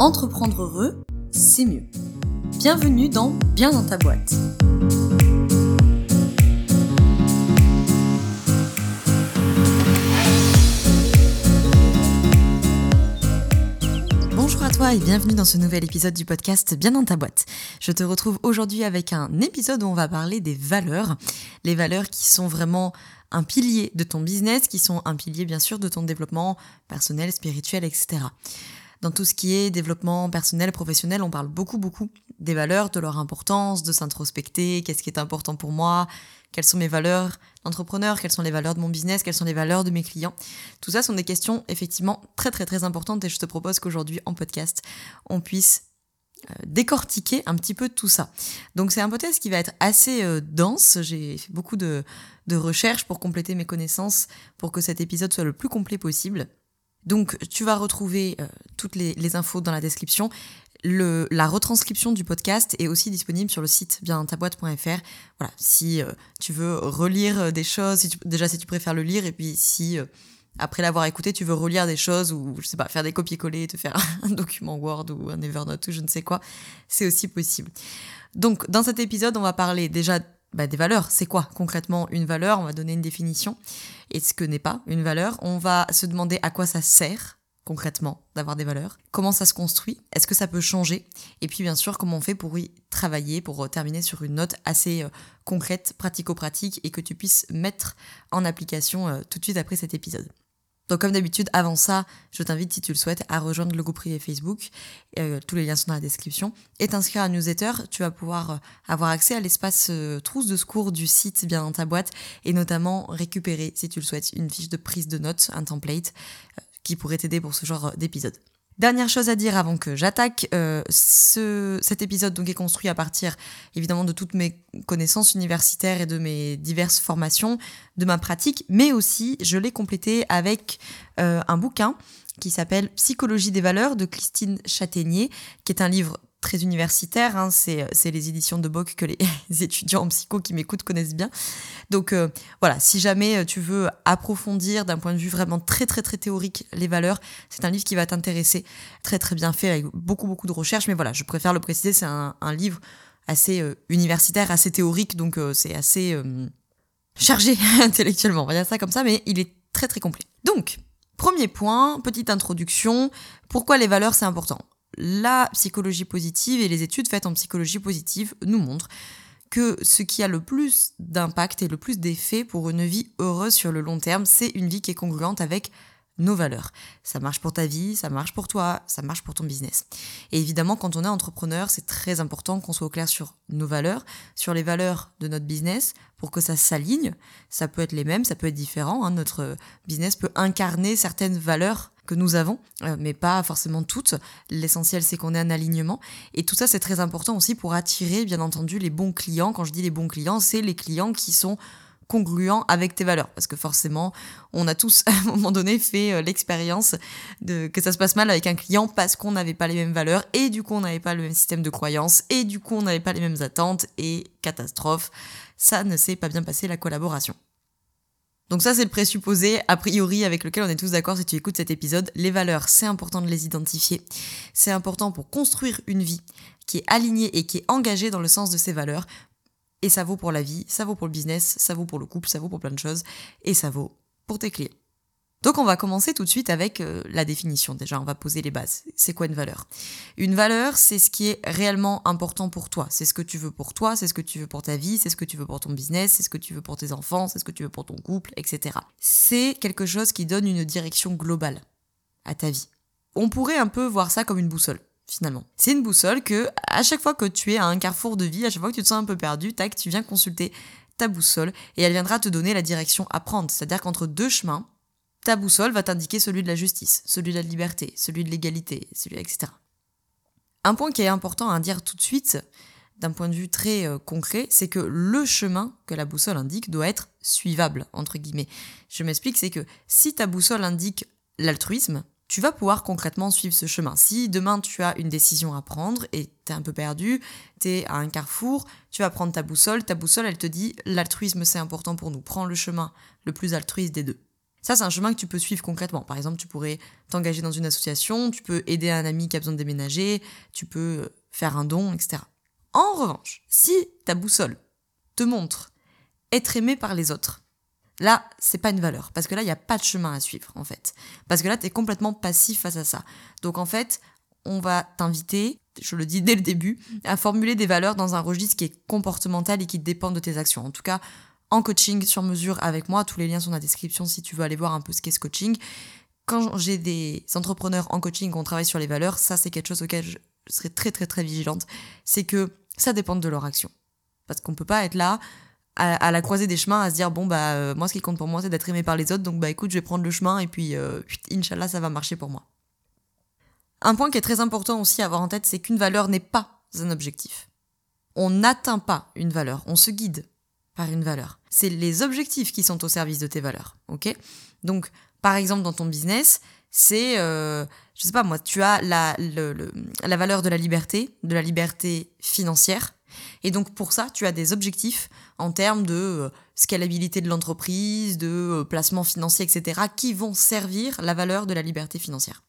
Entreprendre heureux, c'est mieux. Bienvenue dans Bien dans ta boîte. Bonjour à toi et bienvenue dans ce nouvel épisode du podcast Bien dans ta boîte. Je te retrouve aujourd'hui avec un épisode où on va parler des valeurs, les valeurs qui sont vraiment un pilier de ton business, qui sont un pilier bien sûr de ton développement personnel, spirituel, etc. Dans tout ce qui est développement personnel, professionnel, on parle beaucoup, beaucoup des valeurs, de leur importance, de s'introspecter, qu'est-ce qui est important pour moi, quelles sont mes valeurs d'entrepreneur, quelles sont les valeurs de mon business, quelles sont les valeurs de mes clients. Tout ça sont des questions effectivement très, très, très importantes et je te propose qu'aujourd'hui en podcast, on puisse euh, décortiquer un petit peu tout ça. Donc c'est un podcast qui va être assez euh, dense. J'ai fait beaucoup de, de recherches pour compléter mes connaissances pour que cet épisode soit le plus complet possible. Donc tu vas retrouver euh, toutes les, infos dans la description. Le, la retranscription du podcast est aussi disponible sur le site bientaboîte.fr. Voilà, si euh, tu veux relire euh, des choses, déjà si tu préfères le lire, et puis si après l'avoir écouté, tu veux relire des choses ou je sais pas, faire des copier-coller, te faire un document Word ou un Evernote ou je ne sais quoi, c'est aussi possible. Donc dans cet épisode, on va parler déjà bah, des valeurs. C'est quoi concrètement une valeur? On va donner une définition. Et ce que n'est pas une valeur, on va se demander à quoi ça sert concrètement d'avoir des valeurs, comment ça se construit, est-ce que ça peut changer, et puis bien sûr comment on fait pour y travailler, pour terminer sur une note assez euh, concrète, pratico-pratique, et que tu puisses mettre en application euh, tout de suite après cet épisode. Donc comme d'habitude, avant ça, je t'invite, si tu le souhaites, à rejoindre le groupe privé Facebook. Euh, tous les liens sont dans la description. Et t'inscrire à newsletter. Tu vas pouvoir euh, avoir accès à l'espace euh, trousse de secours du site bien dans ta boîte et notamment récupérer, si tu le souhaites, une fiche de prise de notes, un template qui pourrait t'aider pour ce genre d'épisode. Dernière chose à dire avant que j'attaque, euh, ce, cet épisode donc est construit à partir évidemment de toutes mes connaissances universitaires et de mes diverses formations, de ma pratique, mais aussi je l'ai complété avec euh, un bouquin qui s'appelle Psychologie des valeurs de Christine Châtaignier, qui est un livre très universitaire. Hein, c'est, les éditions de Boc que les étudiants en psycho qui m'écoutent connaissent bien. Donc euh, voilà, si jamais euh, tu veux approfondir d'un point de vue vraiment très très très théorique les valeurs, c'est un livre qui va t'intéresser. Très très bien fait avec beaucoup beaucoup de recherches. Mais voilà, je préfère le préciser, c'est un, livre assez euh, universitaire, assez théorique, donc c'est assez chargé intellectuellement. On va dire ça comme ça, mais il est très très complet. Donc, Premier point, petite introduction, pourquoi les valeurs c'est important? La psychologie positive et les études faites en psychologie positive nous montrent que ce qui a le plus d'impact et le plus d'effet pour une vie heureuse sur le long terme, c'est une vie qui est congruente avec nos valeurs. Ça marche pour ta vie, ça marche pour toi, ça marche pour ton business. Et évidemment, quand on est entrepreneur, c'est très important qu'on soit au clair sur nos valeurs, sur les valeurs de notre business, pour que ça s'aligne. Ça peut être les mêmes, ça peut être différent. Hein. Notre business peut incarner certaines valeurs que nous avons, euh, mais pas forcément toutes. L'essentiel, c'est qu'on ait un alignement. Et tout ça, c'est très important aussi pour attirer, bien entendu, les bons clients. Quand je dis les bons clients, c'est les clients qui sont congruents avec tes valeurs. Parce que forcément, on a tous à un moment donné fait euh, l'expérience de que ça se passe mal avec un client parce qu'on n'avait pas les mêmes valeurs et du coup on n'avait pas le même système de croyance et du coup on n'avait pas les mêmes attentes et catastrophe, ça ne s'est pas bien passé la collaboration. Donc ça, c'est le présupposé, a priori, avec lequel on est tous d'accord si tu écoutes cet épisode. Les valeurs, c'est important de les identifier. C'est important pour construire une vie qui est alignée et qui est engagée dans le sens de ses valeurs. Et ça vaut pour la vie, ça vaut pour le business, ça vaut pour le couple, ça vaut pour plein de choses. Et ça vaut pour tes clients. Donc on va commencer tout de suite avec euh, la définition. Déjà, on va poser les bases. C'est quoi une valeur? Une valeur, c'est ce qui est réellement important pour toi. C'est ce que tu veux pour toi, c'est ce que tu veux pour ta vie, c'est ce que tu veux pour ton business, c'est ce que tu veux pour tes enfants, c'est ce que tu veux pour ton couple, etc. C'est quelque chose qui donne une direction globale à ta vie. On pourrait un peu voir ça comme une boussole finalement. C'est une boussole que à chaque fois que tu es à un carrefour de vie, à chaque fois que tu te sens un peu perdu, tac, tu viens consulter ta boussole et elle viendra te donner la direction à prendre. C'est-à-dire qu'entre deux chemins, ta boussole va t'indiquer celui de la justice, celui de la liberté, celui de l'égalité, celui etc. Un point qui est important à dire tout de suite, d'un point de vue très euh, concret, c'est que le chemin que la boussole indique doit être suivable, entre guillemets. Je m'explique, c'est que si ta boussole indique l'altruisme, tu vas pouvoir concrètement suivre ce chemin. Si demain tu as une décision à prendre et tu es un peu perdu, tu es à un carrefour, tu vas prendre ta boussole, ta boussole elle te dit l'altruisme c'est important pour nous, prends le chemin le plus altruiste des deux. Ça, c'est un chemin que tu peux suivre concrètement. Par exemple, tu pourrais t'engager dans une association, tu peux aider un ami qui a besoin de déménager, tu peux euh, faire un don, etc. En revanche, si ta boussole te montre être aimé par les autres, là, c'est pas une valeur. Parce que là, il n'y a pas de chemin à suivre, en fait. Parce que là, tu es complètement passif face à ça. Donc, en fait, on va t'inviter, je le dis dès le début, à formuler des valeurs dans un registre qui est comportemental et qui dépend de tes actions. En tout cas, en coaching sur mesure avec moi. Tous les liens sont dans la description si tu veux aller voir un peu ce qu'est ce coaching. Quand j'ai des entrepreneurs en coaching, on travaille sur les valeurs, ça c'est quelque chose auquel je serai très très très vigilante. C'est que ça dépend de leur action. Parce qu'on peut pas être là à, la croisée des chemins à se dire bon bah euh, moi ce qui compte pour moi c'est d'être aimé par les autres donc bah écoute je vais prendre le chemin et puis euh, ça va marcher pour moi. Un point qui est très important aussi à avoir en tête c'est qu'une valeur n'est pas un objectif. On n'atteint pas une valeur, on se guide par une valeur. C'est les objectifs qui sont au service de tes valeurs, ok? Donc, par exemple, dans ton business, c'est, euh, je sais pas moi, tu as la, la valeur de la liberté, de la liberté financière, et donc pour ça, tu as des objectifs en termes de euh, scalabilité de l'entreprise, de euh, placement financier, etc., qui vont servir la valeur de la liberté financière.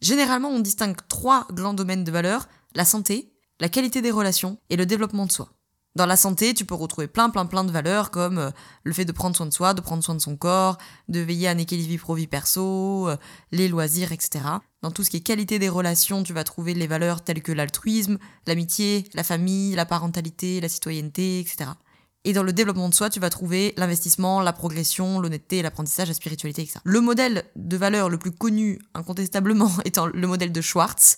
Généralement, on distingue trois grands domaines de valeur, la santé, la qualité des relations et le développement de soi. Dans la santé, tu peux retrouver plein, plein, plein de valeurs comme euh, le fait de prendre soin de soi, de prendre soin de son corps, de veiller à un équilibre vie pro-vie perso, euh, les loisirs, etc. Dans tout ce qui est qualité des relations, tu vas trouver les valeurs telles que l'altruisme, l'amitié, la famille, la parentalité, la citoyenneté, etc. Et dans le développement de soi, tu vas trouver l'investissement, la progression, l'honnêteté, l'apprentissage, la spiritualité, etc. Le modèle de valeur le plus connu, incontestablement, étant le modèle de Schwartz,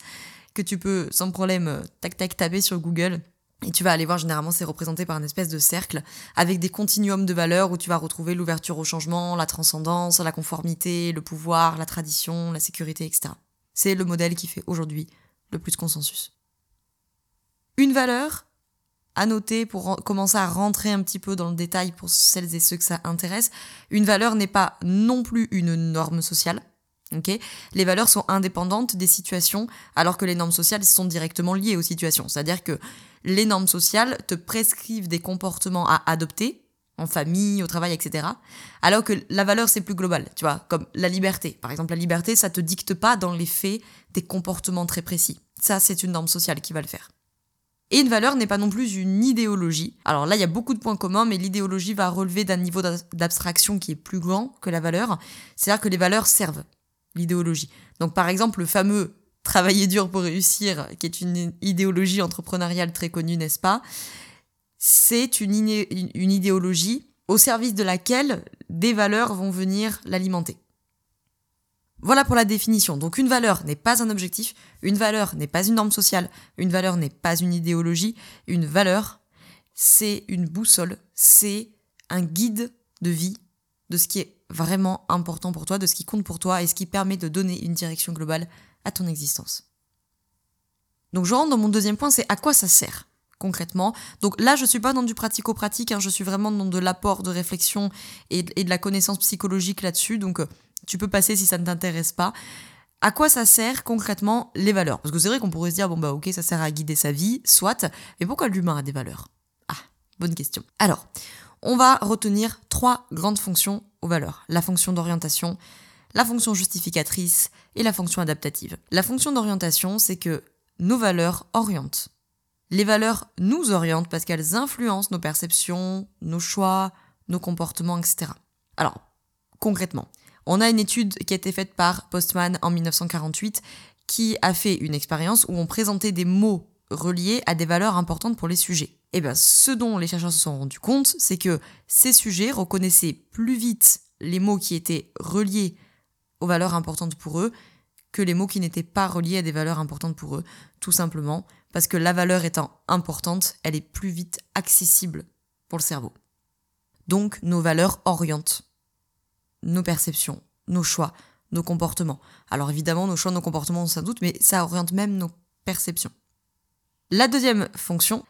que tu peux sans problème euh, tac tac taper sur Google et tu vas aller voir, généralement, c'est représenté par une espèce de cercle avec des continuums de valeurs où tu vas retrouver l'ouverture au changement, la transcendance, la conformité, le pouvoir, la tradition, la sécurité, etc. C'est le modèle qui fait aujourd'hui le plus de consensus. Une valeur à noter pour commencer à rentrer un petit peu dans le détail pour celles et ceux que ça intéresse. Une valeur n'est pas non plus une norme sociale. les valeurs sont indépendantes des situations, alors que les normes sociales sont directement liées aux situations. C'est-à-dire que les normes sociales te prescrivent des comportements à adopter, en famille, au travail, etc. Alors que la valeur, c'est plus global, tu vois, comme la liberté. Par exemple, la liberté, ça te dicte pas dans les faits des comportements très précis. Ça, c'est une norme sociale qui va le faire. Et une valeur n'est pas non plus une idéologie. Alors là, il y a beaucoup de points communs, mais l'idéologie va relever d'un niveau d'abstraction qui est plus grand que la valeur. C'est-à-dire que les valeurs servent l'idéologie. Donc par exemple, le fameux travailler dur pour réussir, qui est une idéologie entrepreneuriale très connue, n'est-ce pas? C'est une, idéologie au service de laquelle des valeurs vont venir l'alimenter. Voilà pour la définition. Donc une valeur n'est pas un objectif, une valeur n'est pas une norme sociale, une valeur n'est pas une idéologie, une valeur, c'est une boussole, c'est un guide de vie de ce qui est vraiment important pour toi, de ce qui compte pour toi et ce qui permet de donner une direction globale à ton existence. Donc je rentre dans mon deuxième point, c'est à quoi ça sert concrètement? Donc là, je suis pas dans du pratico-pratique, hein, je suis vraiment dans de l'apport de réflexion et, de la connaissance psychologique là-dessus. Donc euh, tu peux passer si ça ne t'intéresse pas. À quoi ça sert concrètement les valeurs? Parce que c'est vrai qu'on pourrait se dire, bon bah ok, ça sert à guider sa vie, soit, mais pourquoi l'humain a des valeurs? Ah, bonne question. Alors, on va retenir trois grandes fonctions aux valeurs. La fonction d'orientation, la fonction justificatrice et la fonction adaptative. La fonction d'orientation, c'est que nos valeurs orientent. Les valeurs nous orientent parce qu'elles influencent nos perceptions, nos choix, nos comportements, etc. Alors, concrètement, on a une étude qui a été faite par Postman en 1948 qui a fait une expérience où on présentait des mots reliés à des valeurs importantes pour les sujets. Et eh bien, ce dont les chercheurs se sont rendus compte, c'est que ces sujets reconnaissaient plus vite les mots qui étaient reliés aux valeurs importantes pour eux que les mots qui n'étaient pas reliés à des valeurs importantes pour eux, tout simplement parce que la valeur étant importante, elle est plus vite accessible pour le cerveau. Donc nos valeurs orientent nos perceptions, nos choix, nos comportements. Alors évidemment, nos choix, nos comportements, sans doute, mais ça oriente même nos perceptions. La deuxième fonction,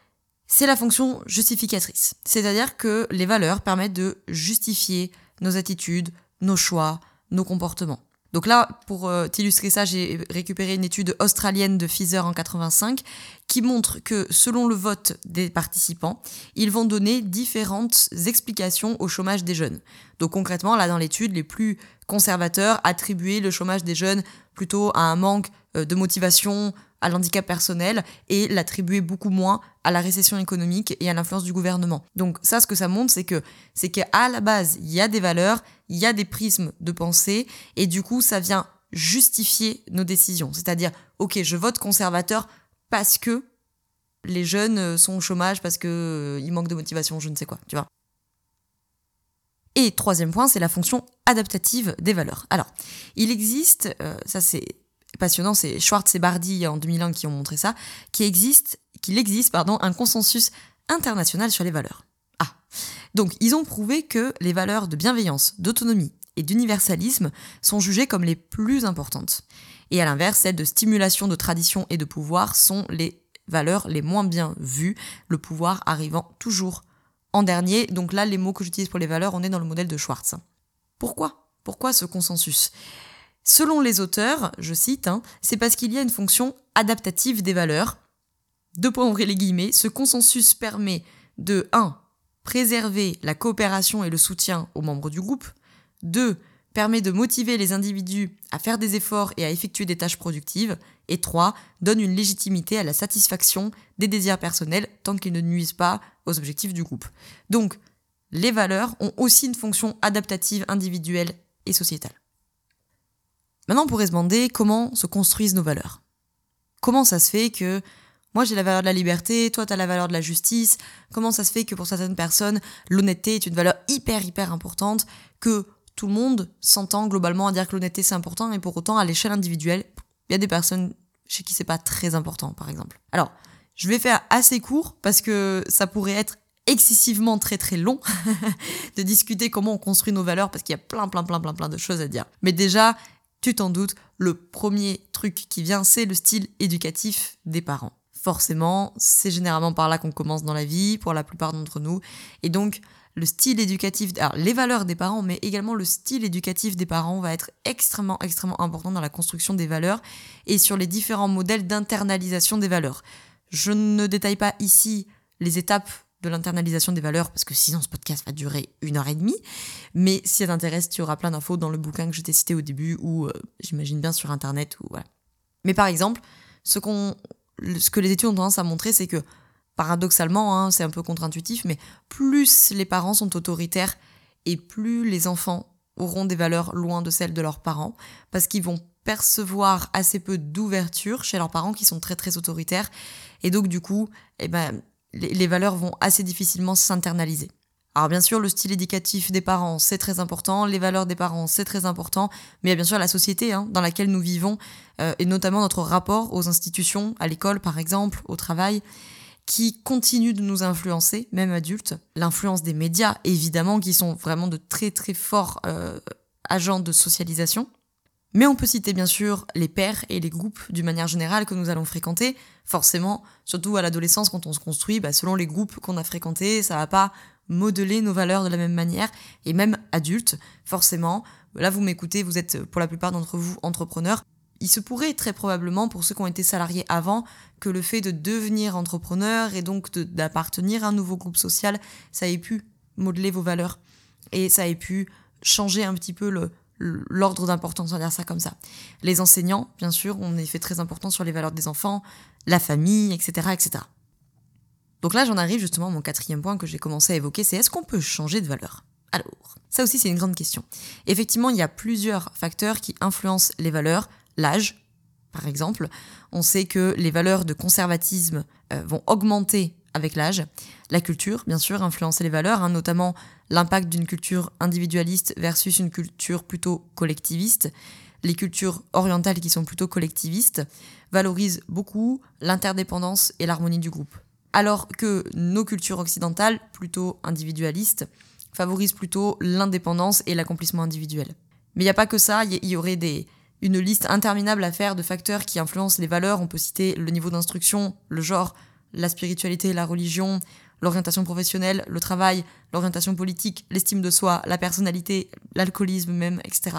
c'est la fonction justificatrice. C'est-à-dire que les valeurs permettent de justifier nos attitudes, nos choix, nos comportements. Donc là, pour euh, t'illustrer ça, j'ai récupéré une étude australienne de Pfizer en 85 qui montre que selon le vote des participants, ils vont donner différentes explications au chômage des jeunes. Donc concrètement, là dans l'étude, les plus conservateurs attribuaient le chômage des jeunes plutôt à un manque euh, de motivation, à l'handicap personnel et l'attribuaient beaucoup moins à la récession économique et à l'influence du gouvernement. Donc ça, ce que ça montre, c'est que c'est qu'à la base, il y a des valeurs, il y a des prismes de pensée et du coup, ça vient justifier nos décisions. C'est-à-dire, ok, je vote conservateur parce que les jeunes euh, sont au chômage, parce qu'ils euh, manquent de motivation, je ne sais quoi, tu vois. Et troisième point, c'est la fonction adaptative des valeurs. Alors, il existe, euh, ça c'est passionnant, c'est Schwartz et Bardi en 2001 qui ont montré ça, qu'il existe, qu'il existe un consensus international sur les valeurs. Ah, donc ils ont prouvé que les valeurs de bienveillance, d'autonomie et d'universalisme sont jugées comme les plus importantes. Et à l'inverse, celles de stimulation de tradition et de pouvoir sont les valeurs les moins bien vues, le pouvoir arrivant toujours en dernier. Donc là, les mots que j'utilise pour les valeurs, on est dans le modèle de Schwartz. Pourquoi? Pourquoi ce consensus? Selon les auteurs, je cite, hein, c'est parce qu'il y a une fonction adaptative des valeurs. Deux points ouvrez les guillemets, ce consensus permet de 1. préserver la coopération et le soutien aux membres du groupe, 2 permet de motiver les individus à faire des efforts et à effectuer des tâches productives, et 3. donne une légitimité à la satisfaction des désirs personnels tant qu'ils ne nuisent pas aux objectifs du groupe. Donc, les valeurs ont aussi une fonction adaptative individuelle et sociétale. Maintenant, on pourrait se demander comment se construisent nos valeurs. Comment ça se fait que moi j'ai la valeur de la liberté, toi tu as la valeur de la justice, comment ça se fait que pour certaines personnes l'honnêteté est une valeur hyper hyper importante, que tout le monde s'entend globalement à dire que l'honnêteté c'est important et pour autant à l'échelle individuelle, il y a des personnes chez qui c'est pas très important par exemple. Alors, je vais faire assez court parce que ça pourrait être excessivement très très long de discuter comment on construit nos valeurs parce qu'il y a plein plein plein plein plein de choses à dire. Mais déjà, tu t'en doutes, le premier truc qui vient, c'est le style éducatif des parents. Forcément, c'est généralement par là qu'on commence dans la vie, pour la plupart d'entre nous. Et donc, le style éducatif, les valeurs des parents, mais également le style éducatif des parents va être extrêmement, extrêmement important dans la construction des valeurs et sur les différents modèles d'internalisation des valeurs. Je ne détaille pas ici les étapes de l'internalisation des valeurs, parce que sinon ce podcast va durer une heure et demie. Mais si ça t'intéresse, tu auras plein d'infos dans le bouquin que je t'ai cité au début, ou euh, j'imagine bien sur Internet, ou voilà. Mais par exemple, ce, qu'on, ce que les études ont tendance à montrer, c'est que paradoxalement, hein, c'est un peu contre-intuitif, mais plus les parents sont autoritaires et plus les enfants auront des valeurs loin de celles de leurs parents, parce qu'ils vont percevoir assez peu d'ouverture chez leurs parents qui sont très très autoritaires, et donc du coup, eh ben, les, valeurs vont assez difficilement s'internaliser. Alors bien sûr, le style éducatif des parents, c'est très important, les valeurs des parents, c'est très important, mais il y a bien sûr la société hein, dans laquelle nous vivons, euh, et notamment notre rapport aux institutions, à l'école par exemple, au travail qui continue de nous influencer, même adultes. L'influence des médias, évidemment, qui sont vraiment de très très forts euh, agents de socialisation. Mais on peut citer bien sûr les pairs et les groupes d'une manière générale que nous allons fréquenter. Forcément, surtout à l'adolescence, quand on se construit, bah, selon les groupes qu'on a fréquentés, ça va pas modeler nos valeurs de la même manière. Et même adultes, forcément, là vous m'écoutez, vous êtes pour la plupart d'entre vous entrepreneurs, il se pourrait très probablement, pour ceux qui ont été salariés avant, que le fait de devenir entrepreneur et donc d'appartenir à un nouveau groupe social, ça ait pu modeler vos valeurs et ça ait pu changer un petit peu le, l'ordre d'importance, on va dire ça comme ça. Les enseignants, bien sûr, ont un effet très important sur les valeurs des enfants, la famille, etc., etc. Donc là, j'en arrive justement à mon quatrième point que j'ai commencé à évoquer, c'est est-ce qu'on peut changer de valeur? Alors, ça aussi, c'est une grande question. Effectivement, il y a plusieurs facteurs qui influencent les valeurs, l'âge, par exemple. On sait que les valeurs de conservatisme euh, vont augmenter avec l'âge. La culture, bien sûr, influencer les valeurs, hein, notamment l'impact d'une culture individualiste versus une culture plutôt collectiviste. Les cultures orientales qui sont plutôt collectivistes valorisent beaucoup l'interdépendance et l'harmonie du groupe. Alors que nos cultures occidentales, plutôt individualistes, favorisent plutôt l'indépendance et l'accomplissement individuel. Mais il n'y a pas que ça, il y aurait une liste interminable à faire de facteurs qui influencent les valeurs. On peut citer le niveau d'instruction, le genre, la spiritualité, la religion, l'orientation professionnelle, le travail, l'orientation politique, l'estime de soi, la personnalité, l'alcoolisme même, etc..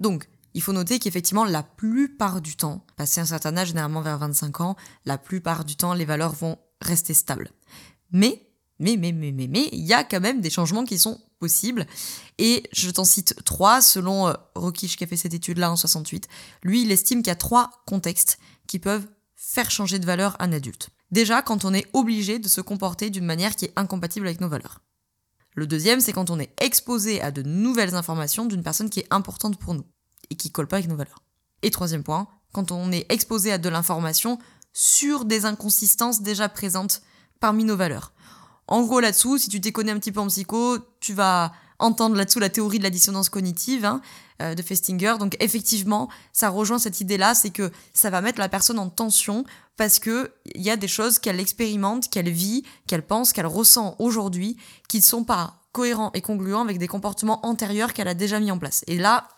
Donc, il faut noter qu'effectivement, la plupart du temps, passé un certain âge, généralement vers 25 ans, la plupart du temps, les valeurs vont rester stables. Mais, mais, mais, mais, mais, mais, il y a quand même des changements qui sont possibles. Et je t'en cite trois, selon euh, Rockish qui a fait cette étude-là en 68. Lui, il estime qu'il y a trois contextes qui peuvent faire changer de valeur un adulte. Déjà, quand on est obligé de se comporter d'une manière qui est incompatible avec nos valeurs. Le deuxième, c'est quand on est exposé à de nouvelles informations d'une personne qui est importante pour nous et qui colle pas avec nos valeurs. Et troisième point, quand on est exposé à de l'information sur des inconsistances déjà présentes parmi nos valeurs. En gros, là-dessous, si tu t'es un petit peu en psycho, tu vas entendre là-dessous la théorie de la dissonance cognitive hein, euh, de Festinger. Donc effectivement, ça rejoint cette idée-là, c'est que ça va mettre la personne en tension parce que il y a des choses qu'elle expérimente, qu'elle vit, qu'elle pense, qu'elle ressent aujourd'hui, qui ne sont pas cohérents et congruents avec des comportements antérieurs qu'elle a déjà mis en place. Et là,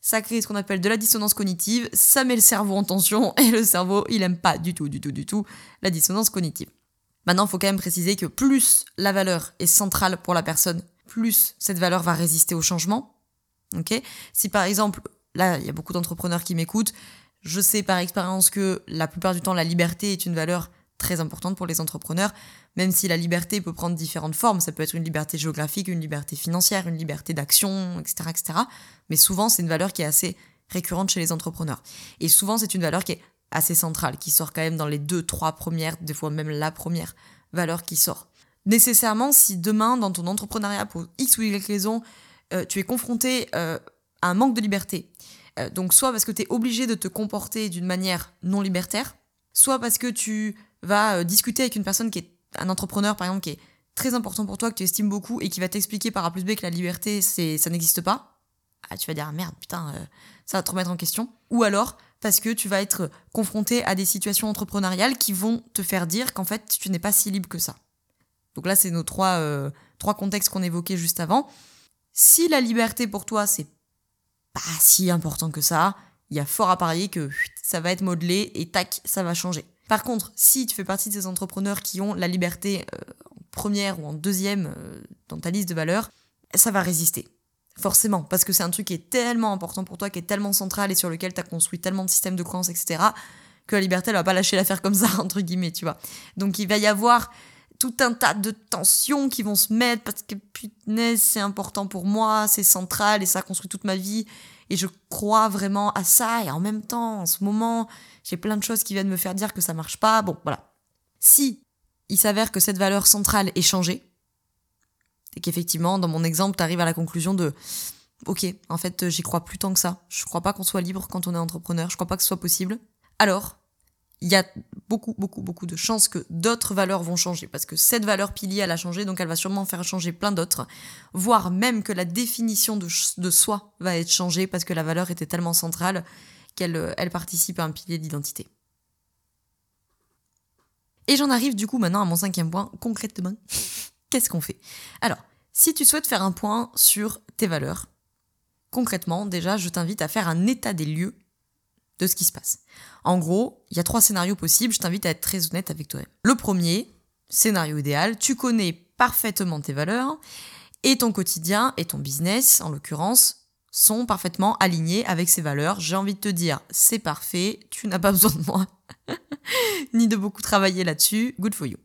ça crée ce qu'on appelle de la dissonance cognitive, ça met le cerveau en tension et le cerveau, il aime pas du tout, du tout, du tout la dissonance cognitive. Maintenant, il faut quand même préciser que plus la valeur est centrale pour la personne, plus cette valeur va résister au changement. Ok? Si par exemple, là, il y a beaucoup d'entrepreneurs qui m'écoutent, je sais par expérience que la plupart du temps, la liberté est une valeur très importante pour les entrepreneurs, même si la liberté peut prendre différentes formes. Ça peut être une liberté géographique, une liberté financière, une liberté d'action, etc., etc. Mais souvent, c'est une valeur qui est assez récurrente chez les entrepreneurs. Et souvent, c'est une valeur qui est assez centrale, qui sort quand même dans les deux, trois premières, des fois même la première valeur qui sort. Nécessairement, si demain, dans ton entrepreneuriat, pour X ou Y raison, euh, tu es confronté euh, à un manque de liberté, euh, donc soit parce que tu es obligé de te comporter d'une manière non libertaire, soit parce que tu vas discuter avec une personne qui est un entrepreneur, par exemple, qui est très important pour toi, que tu estimes beaucoup, et qui va t'expliquer par A plus B que la liberté, c'est ça n'existe pas, ah, tu vas dire, ah, merde, putain, ça va te remettre en question. Ou alors, parce que tu vas être confronté à des situations entrepreneuriales qui vont te faire dire qu'en fait, tu n'es pas si libre que ça. Donc là, c'est nos trois, euh, trois contextes qu'on évoquait juste avant. Si la liberté pour toi, c'est pas si important que ça, il y a fort à parier que ça va être modelé et tac, ça va changer. Par contre, si tu fais partie de ces entrepreneurs qui ont la liberté euh, en première ou en deuxième euh, dans ta liste de valeurs, ça va résister. Forcément, parce que c'est un truc qui est tellement important pour toi, qui est tellement central et sur lequel tu as construit tellement de systèmes de croyances, etc., que la liberté, elle va pas lâcher l'affaire comme ça, entre guillemets, tu vois. Donc il va y avoir tout un tas de tensions qui vont se mettre parce que putain, c'est important pour moi, c'est central et ça construit toute ma vie et je crois vraiment à ça et en même temps, en ce moment, j'ai plein de choses qui viennent me faire dire que ça marche pas. Bon, voilà. Si il s'avère que cette valeur centrale est changée, et qu'effectivement, dans mon exemple, tu arrives à la conclusion de Ok, en fait, j'y crois plus tant que ça. Je crois pas qu'on soit libre quand on est entrepreneur. Je crois pas que ce soit possible. Alors, il y a beaucoup, beaucoup, beaucoup de chances que d'autres valeurs vont changer. Parce que cette valeur pilier, elle a changé, donc elle va sûrement faire changer plein d'autres. Voire même que la définition de, soi va être changée parce que la valeur était tellement centrale qu'elle elle participe à un pilier d'identité. Et j'en arrive du coup maintenant à mon cinquième point, concrètement qu'est-ce qu'on fait? Alors, si tu souhaites faire un point sur tes valeurs, concrètement, déjà, je t'invite à faire un état des lieux de ce qui se passe. En gros, il y a trois scénarios possibles, je t'invite à être très honnête avec toi. Le premier, scénario idéal, tu connais parfaitement tes valeurs et ton quotidien et ton business, en l'occurrence, sont parfaitement alignés avec ces valeurs. J'ai envie de te dire, c'est parfait, tu n'as pas besoin de moi, ni de beaucoup travailler là-dessus, good for you.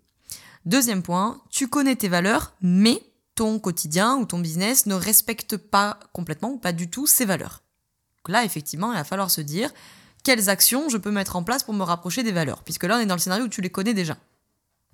Deuxième point, tu connais tes valeurs, mais ton quotidien ou ton business ne respecte pas complètement ou pas du tout ces valeurs. Donc là, effectivement, il va falloir se dire quelles actions je peux mettre en place pour me rapprocher des valeurs, puisque là, on est dans le scénario où tu les connais déjà.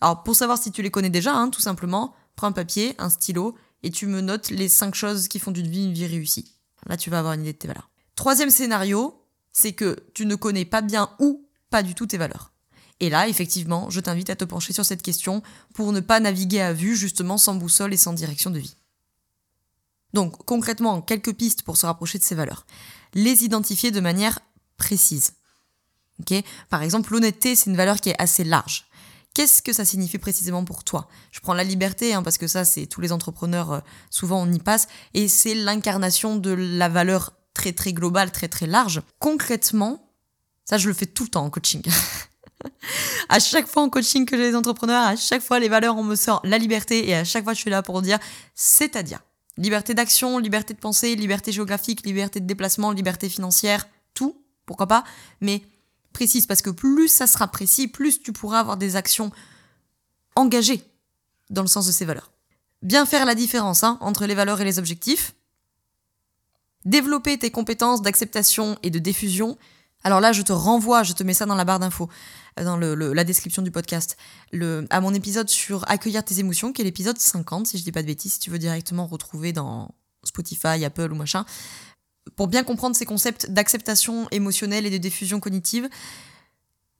Alors, pour savoir si tu les connais déjà, hein, tout simplement, prends un papier, un stylo, et tu me notes les cinq choses qui font d'une vie une vie réussie. Là, tu vas avoir une idée de tes valeurs. Troisième scénario, c'est que tu ne connais pas bien ou pas du tout tes valeurs. Et là, effectivement, je t'invite à te pencher sur cette question pour ne pas naviguer à vue, justement, sans boussole et sans direction de vie. Donc, concrètement, quelques pistes pour se rapprocher de ces valeurs. Les identifier de manière précise. Par exemple, l'honnêteté, c'est une valeur qui est assez large. Qu'est-ce que ça signifie précisément pour toi? Je prends la liberté, hein, parce que ça, c'est tous les entrepreneurs, euh, souvent on y passe, et c'est l'incarnation de la valeur très très globale, très très large. Concrètement, ça je le fais tout le temps en coaching. à chaque fois en coaching que j'ai entrepreneurs, à chaque fois les valeurs, on me sort la liberté et à chaque fois je suis là pour dire, c'est-à-dire. Liberté d'action, liberté de pensée, liberté géographique, liberté de déplacement, liberté financière, tout, pourquoi pas, mais précise, parce que plus ça sera précis, plus tu pourras avoir des actions engagées dans le sens de ces valeurs. Bien faire la différence hein, entre les valeurs et les objectifs. Développer tes compétences d'acceptation et de diffusion. Alors là, je te renvoie, je te mets ça dans la barre d'infos, euh, dans la description du podcast, à mon épisode sur accueillir tes émotions, qui est l'épisode 50, si je dis pas de bêtises, si tu veux directement retrouver dans Spotify, Apple ou machin pour bien comprendre ces concepts d'acceptation émotionnelle et de diffusion cognitive,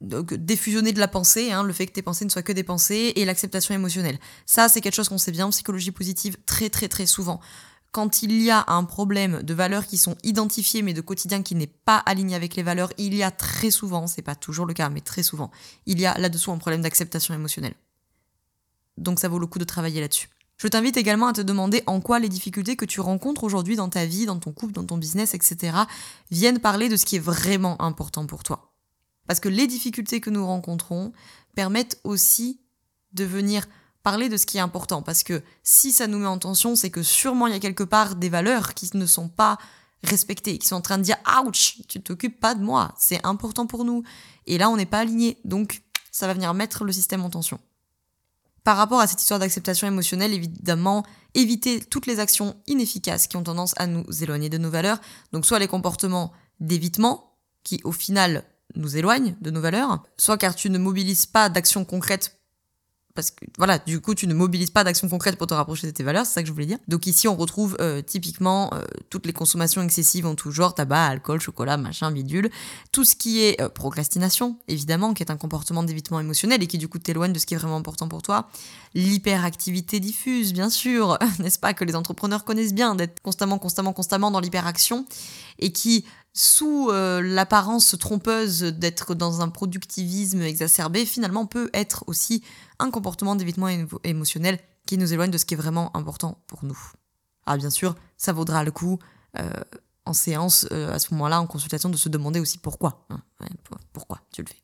donc diffusionner de la pensée, hein, le fait que tes pensées ne soient que des pensées, et l'acceptation émotionnelle. Ça, c'est quelque chose qu'on sait bien en psychologie positive très très très souvent. Quand il y a un problème de valeurs qui sont identifiées mais de quotidien qui n'est pas aligné avec les valeurs, il y a très souvent, c'est pas toujours le cas, mais très souvent, il y a là-dessous un problème d'acceptation émotionnelle. Donc ça vaut le coup de travailler là-dessus. Je t'invite également à te demander en quoi les difficultés que tu rencontres aujourd'hui dans ta vie, dans ton couple, dans ton business, etc., viennent parler de ce qui est vraiment important pour toi. Parce que les difficultés que nous rencontrons permettent aussi de venir parler de ce qui est important. Parce que si ça nous met en tension, c'est que sûrement il y a quelque part des valeurs qui ne sont pas respectées, qui sont en train de dire Ouch, tu t'occupes pas de moi, c'est important pour nous. Et là, on n'est pas aligné. Donc, ça va venir mettre le système en tension. Par rapport à cette histoire d'acceptation émotionnelle, évidemment, éviter toutes les actions inefficaces qui ont tendance à nous éloigner de nos valeurs, donc soit les comportements d'évitement, qui au final nous éloignent de nos valeurs, soit car tu ne mobilises pas d'actions concrètes parce que voilà, du coup, tu ne mobilises pas d'action concrète pour te rapprocher de tes valeurs, c'est ça que je voulais dire. Donc ici, on retrouve euh, typiquement euh, toutes les consommations excessives en tout genre, tabac, alcool, chocolat, machin, bidule, tout ce qui est euh, procrastination, évidemment, qui est un comportement d'évitement émotionnel et qui du coup t'éloigne de ce qui est vraiment important pour toi. L'hyperactivité diffuse, bien sûr, n'est-ce pas, que les entrepreneurs connaissent bien, d'être constamment, constamment, constamment dans l'hyperaction et qui sous l'apparence trompeuse d'être dans un productivisme exacerbé, finalement peut être aussi un comportement d'évitement émotionnel qui nous éloigne de ce qui est vraiment important pour nous. Alors bien sûr, ça vaudra le coup euh, en séance, euh, à ce moment-là, en consultation, de se demander aussi pourquoi. Hein. pourquoi tu le fais.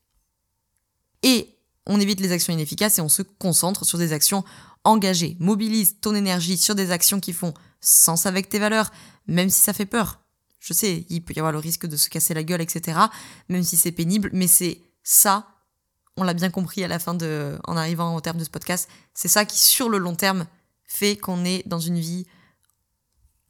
Et on évite les actions inefficaces et on se concentre sur des actions engagées. Mobilise ton énergie sur des actions qui font sens avec tes valeurs, même si ça fait peur. Je sais, il peut y avoir le risque de se casser la gueule, etc. Même si c'est pénible, mais c'est ça on l'a bien compris à la fin de, en arrivant au terme de ce podcast, c'est ça qui, sur le long terme, fait qu'on est dans une vie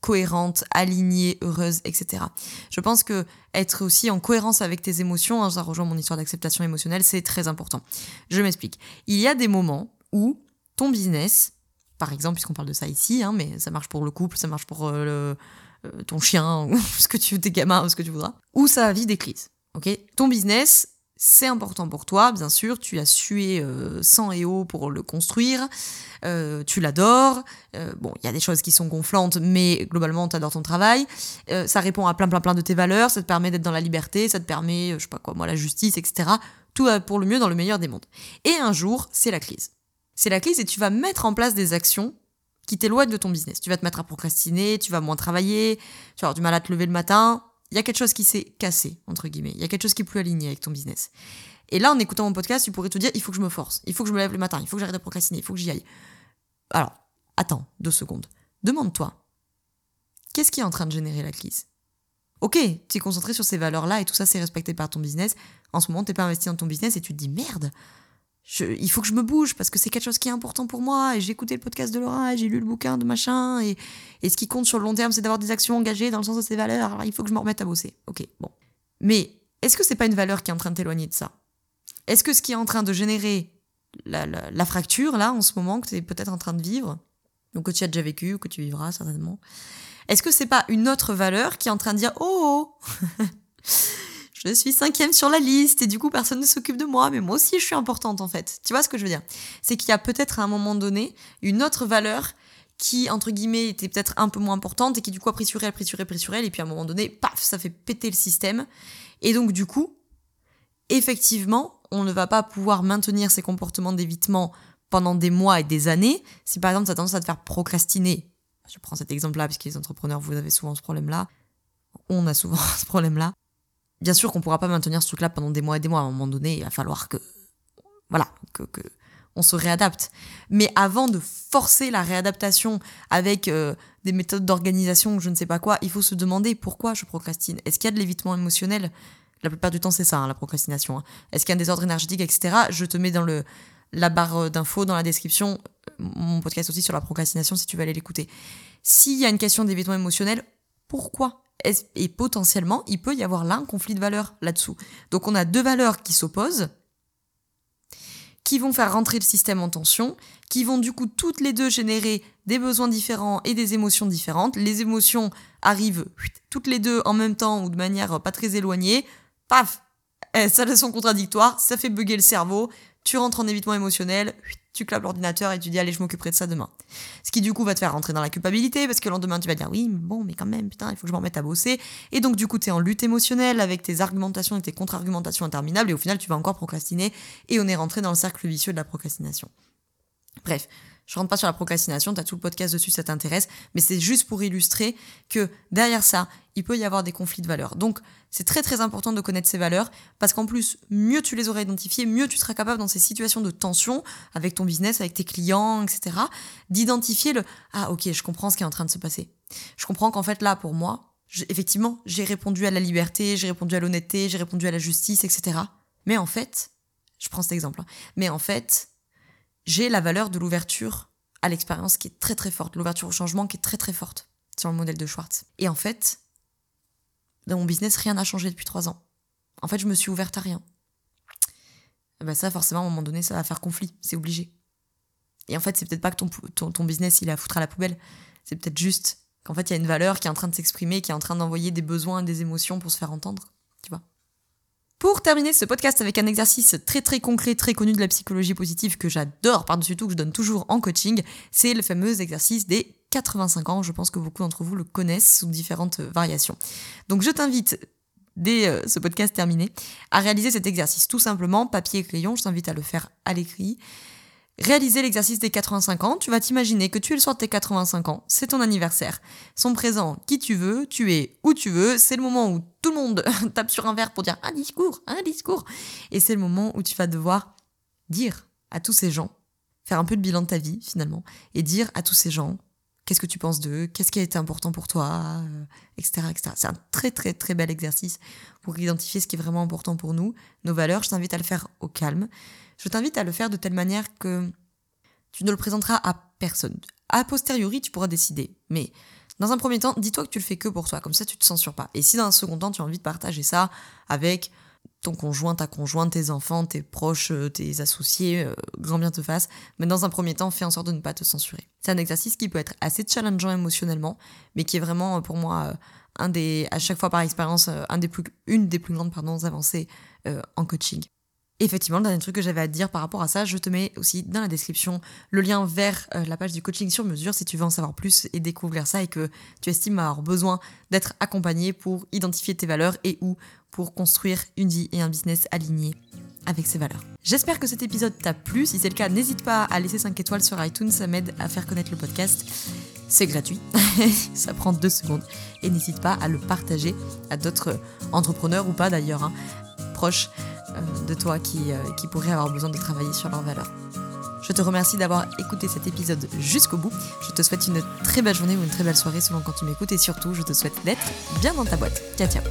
cohérente, alignée, heureuse, etc. Je pense que être aussi en cohérence avec tes émotions, hein, ça rejoint mon histoire d'acceptation émotionnelle, c'est très important. Je m'explique. Il y a des moments où ton business, par exemple, puisqu'on parle de ça ici, hein, mais ça marche pour le couple, ça marche pour euh, euh, ton chien, ce que tu veux, tes gamins, ce que tu voudras, où ça vit des crises. Ok, ton business, c'est important pour toi, bien sûr, tu as sué euh, sang et eau pour le construire, euh, tu l'adores, euh, bon, il y a des choses qui sont gonflantes, mais globalement, tu adores ton travail, ça répond à plein plein plein de tes valeurs, ça te permet d'être dans la liberté, ça te permet, je sais pas quoi, moi, la justice, etc. Tout va pour le mieux dans le meilleur des mondes. Et un jour, c'est la crise. C'est la crise et tu vas mettre en place des actions qui t'éloignent de ton business. Tu vas te mettre à procrastiner, tu vas moins travailler, tu vas avoir du mal à te lever le matin, il y a quelque chose qui s'est cassé, entre guillemets. Il y a quelque chose qui est plus aligné avec ton business. Et là, en écoutant mon podcast, tu pourrais te dire, il faut que je me force, il faut que je me lève le matin, il faut que j'arrête de procrastiner, il faut que j'y aille. Alors, attends deux secondes. Demande-toi, qu'est-ce qui est en train de générer la crise? Ok, tu es concentré sur ces valeurs-là et tout ça, c'est respecté par ton business. En ce moment, tu n'es pas investi dans ton business et tu te dis, merde, il faut que je me bouge parce que c'est quelque chose qui est important pour moi. Et j'ai écouté le podcast de Laura, j'ai lu le bouquin de machin. Et, ce qui compte sur le long terme, c'est d'avoir des actions engagées dans le sens de ses valeurs. Alors il faut que je me remette à bosser. Ok, bon. Mais est-ce que c'est pas une valeur qui est en train de t'éloigner de ça? Est-ce que ce qui est en train de générer la, fracture, là, en ce moment, que tu es peut-être en train de vivre, donc que tu as déjà vécu, ou que tu vivras certainement, est-ce que c'est pas une autre valeur qui est en train de dire Oh, oh? je suis cinquième sur la liste et du coup personne ne s'occupe de moi, mais moi aussi je suis importante en fait. Tu vois ce que je veux dire? C'est qu'il y a peut-être à un moment donné une autre valeur qui, entre guillemets, était peut-être un peu moins importante et qui du coup a pris sur elle, pris sur elle, pris sur elle, et puis à un moment donné, paf, ça fait péter le système. Et donc du coup, effectivement, on ne va pas pouvoir maintenir ces comportements d'évitement pendant des mois et des années. Si par exemple tu as tendance à te faire procrastiner, je prends cet exemple-là parce que les entrepreneurs, vous avez souvent ce problème-là, on a souvent ce problème-là bien sûr qu'on pourra pas maintenir ce truc-là pendant des mois et des mois. À un moment donné, il va falloir que, voilà, que, on se réadapte. Mais avant de forcer la réadaptation avec euh, des méthodes d'organisation je ne sais pas quoi, il faut se demander pourquoi je procrastine. Est-ce qu'il y a de l'évitement émotionnel? La plupart du temps, c'est ça, hein, la procrastination. Hein. Est-ce qu'il y a un désordre énergétique, etc. Je te mets dans le, la barre d'infos, dans la description, mon podcast aussi sur la procrastination si tu veux aller l'écouter. S'il y a une question d'évitement émotionnel, pourquoi et potentiellement, il peut y avoir là un conflit de valeurs là-dessous. Donc on a deux valeurs qui s'opposent, qui vont faire rentrer le système en tension, qui vont du coup toutes les deux générer des besoins différents et des émotions différentes. Les émotions arrivent toutes les deux en même temps ou de manière pas très éloignée. Paf eh, Ça sont contradictoires, ça fait bugger le cerveau, tu rentres en évitement émotionnel, tu clapes l'ordinateur et tu dis allez je m'occuperai de ça demain. Ce qui du coup va te faire rentrer dans la culpabilité parce que le lendemain tu vas dire oui mais bon mais quand même putain il faut que je m'en mette à bosser et donc du coup tu es en lutte émotionnelle avec tes argumentations et tes contre-argumentations interminables et au final tu vas encore procrastiner et on est rentré dans le cercle vicieux de la procrastination. Bref, je rentre pas sur la procrastination, tu tout le podcast dessus, ça t'intéresse, mais c'est juste pour illustrer que derrière ça, il peut y avoir des conflits de valeurs. Donc, c'est très très important de connaître ces valeurs, parce qu'en plus, mieux tu les auras identifiées, mieux tu seras capable dans ces situations de tension, avec ton business, avec tes clients, etc., d'identifier le « Ah ok, je comprends ce qui est en train de se passer. Je comprends qu'en fait là, pour moi, effectivement, j'ai répondu à la liberté, j'ai répondu à l'honnêteté, j'ai répondu à la justice, etc. Mais en fait, je prends cet exemple, hein, mais en fait, j'ai la valeur de l'ouverture à l'expérience qui est très très forte, l'ouverture au changement qui est très très forte sur le modèle de Schwartz. Et en fait, dans mon business, rien n'a changé depuis trois ans. En fait, je me suis ouverte à rien. Ben ça, forcément, à un moment donné, ça va faire conflit, c'est obligé. Et en fait, c'est peut-être pas que ton, ton, business, il a à foutre à la poubelle. C'est peut-être juste qu'en fait, il y a une valeur qui est en train de s'exprimer, qui est en train d'envoyer des besoins, des émotions pour se faire entendre. Tu vois pour terminer ce podcast avec un exercice très très concret, très connu de la psychologie positive que j'adore par-dessus tout, que je donne toujours en coaching, c'est le fameux exercice des 85 ans. Je pense que beaucoup d'entre vous le connaissent sous différentes variations. Donc je t'invite dès euh, ce podcast terminé, à réaliser cet exercice. Tout simplement, papier et crayon, je t'invite à le faire à l'écrit réaliser l'exercice des 85 ans, tu vas t'imaginer que tu es le soir de tes 85 ans, c'est ton anniversaire. Son présent, qui tu veux, tu es où tu veux, c'est le moment où tout le monde tape sur un verre pour dire un discours, un discours. Et c'est le moment où tu vas devoir dire à tous ces gens, faire un peu de bilan de ta vie finalement, et dire à tous ces gens qu'est-ce que tu penses d'eux, qu'est-ce qui a été important pour toi, etc. Euh, etc. C'est un très très très bel exercice pour identifier ce qui est vraiment important pour nous, nos valeurs. Je t'invite à le faire au calme je t'invite à le faire de telle manière que tu ne le présenteras à personne. A posteriori, tu pourras décider. Mais dans un premier temps, dis-toi que tu le fais que pour toi, comme ça tu te censures pas. Et si dans un second temps, tu as envie de partager ça avec ton conjoint, ta conjointe, tes enfants, tes proches, euh, tes associés, euh, grand bien te fasse. Mais dans un premier temps, fais en sorte de ne pas te censurer. C'est un exercice qui peut être assez challengeant émotionnellement, mais qui est vraiment euh, pour moi un des, à chaque fois par expérience, une des plus grandes avancées en coaching effectivement, le dernier truc que j'avais à te dire par rapport à ça, je te mets aussi dans la description le lien vers euh, la page du coaching sur mesure si tu veux en savoir plus et découvrir ça et que tu estimes avoir besoin d'être accompagné pour identifier tes valeurs et ou pour construire une vie et un business alignés avec ces valeurs. J'espère que cet épisode t'a plu. Si c'est le cas, n'hésite pas à laisser 5 étoiles sur iTunes, ça m'aide à faire connaître le podcast. C'est gratuit, ça prend deux secondes. Et n'hésite pas à le partager à d'autres entrepreneurs ou pas d'ailleurs, hein, proches de toi qui, euh, qui avoir besoin de travailler sur leurs valeurs. Je te remercie d'avoir écouté cet épisode jusqu'au bout. Je te souhaite une très belle journée ou une très belle soirée selon quand tu m'écoutes et surtout, je te souhaite d'être bien dans ta boîte. Ciao ciao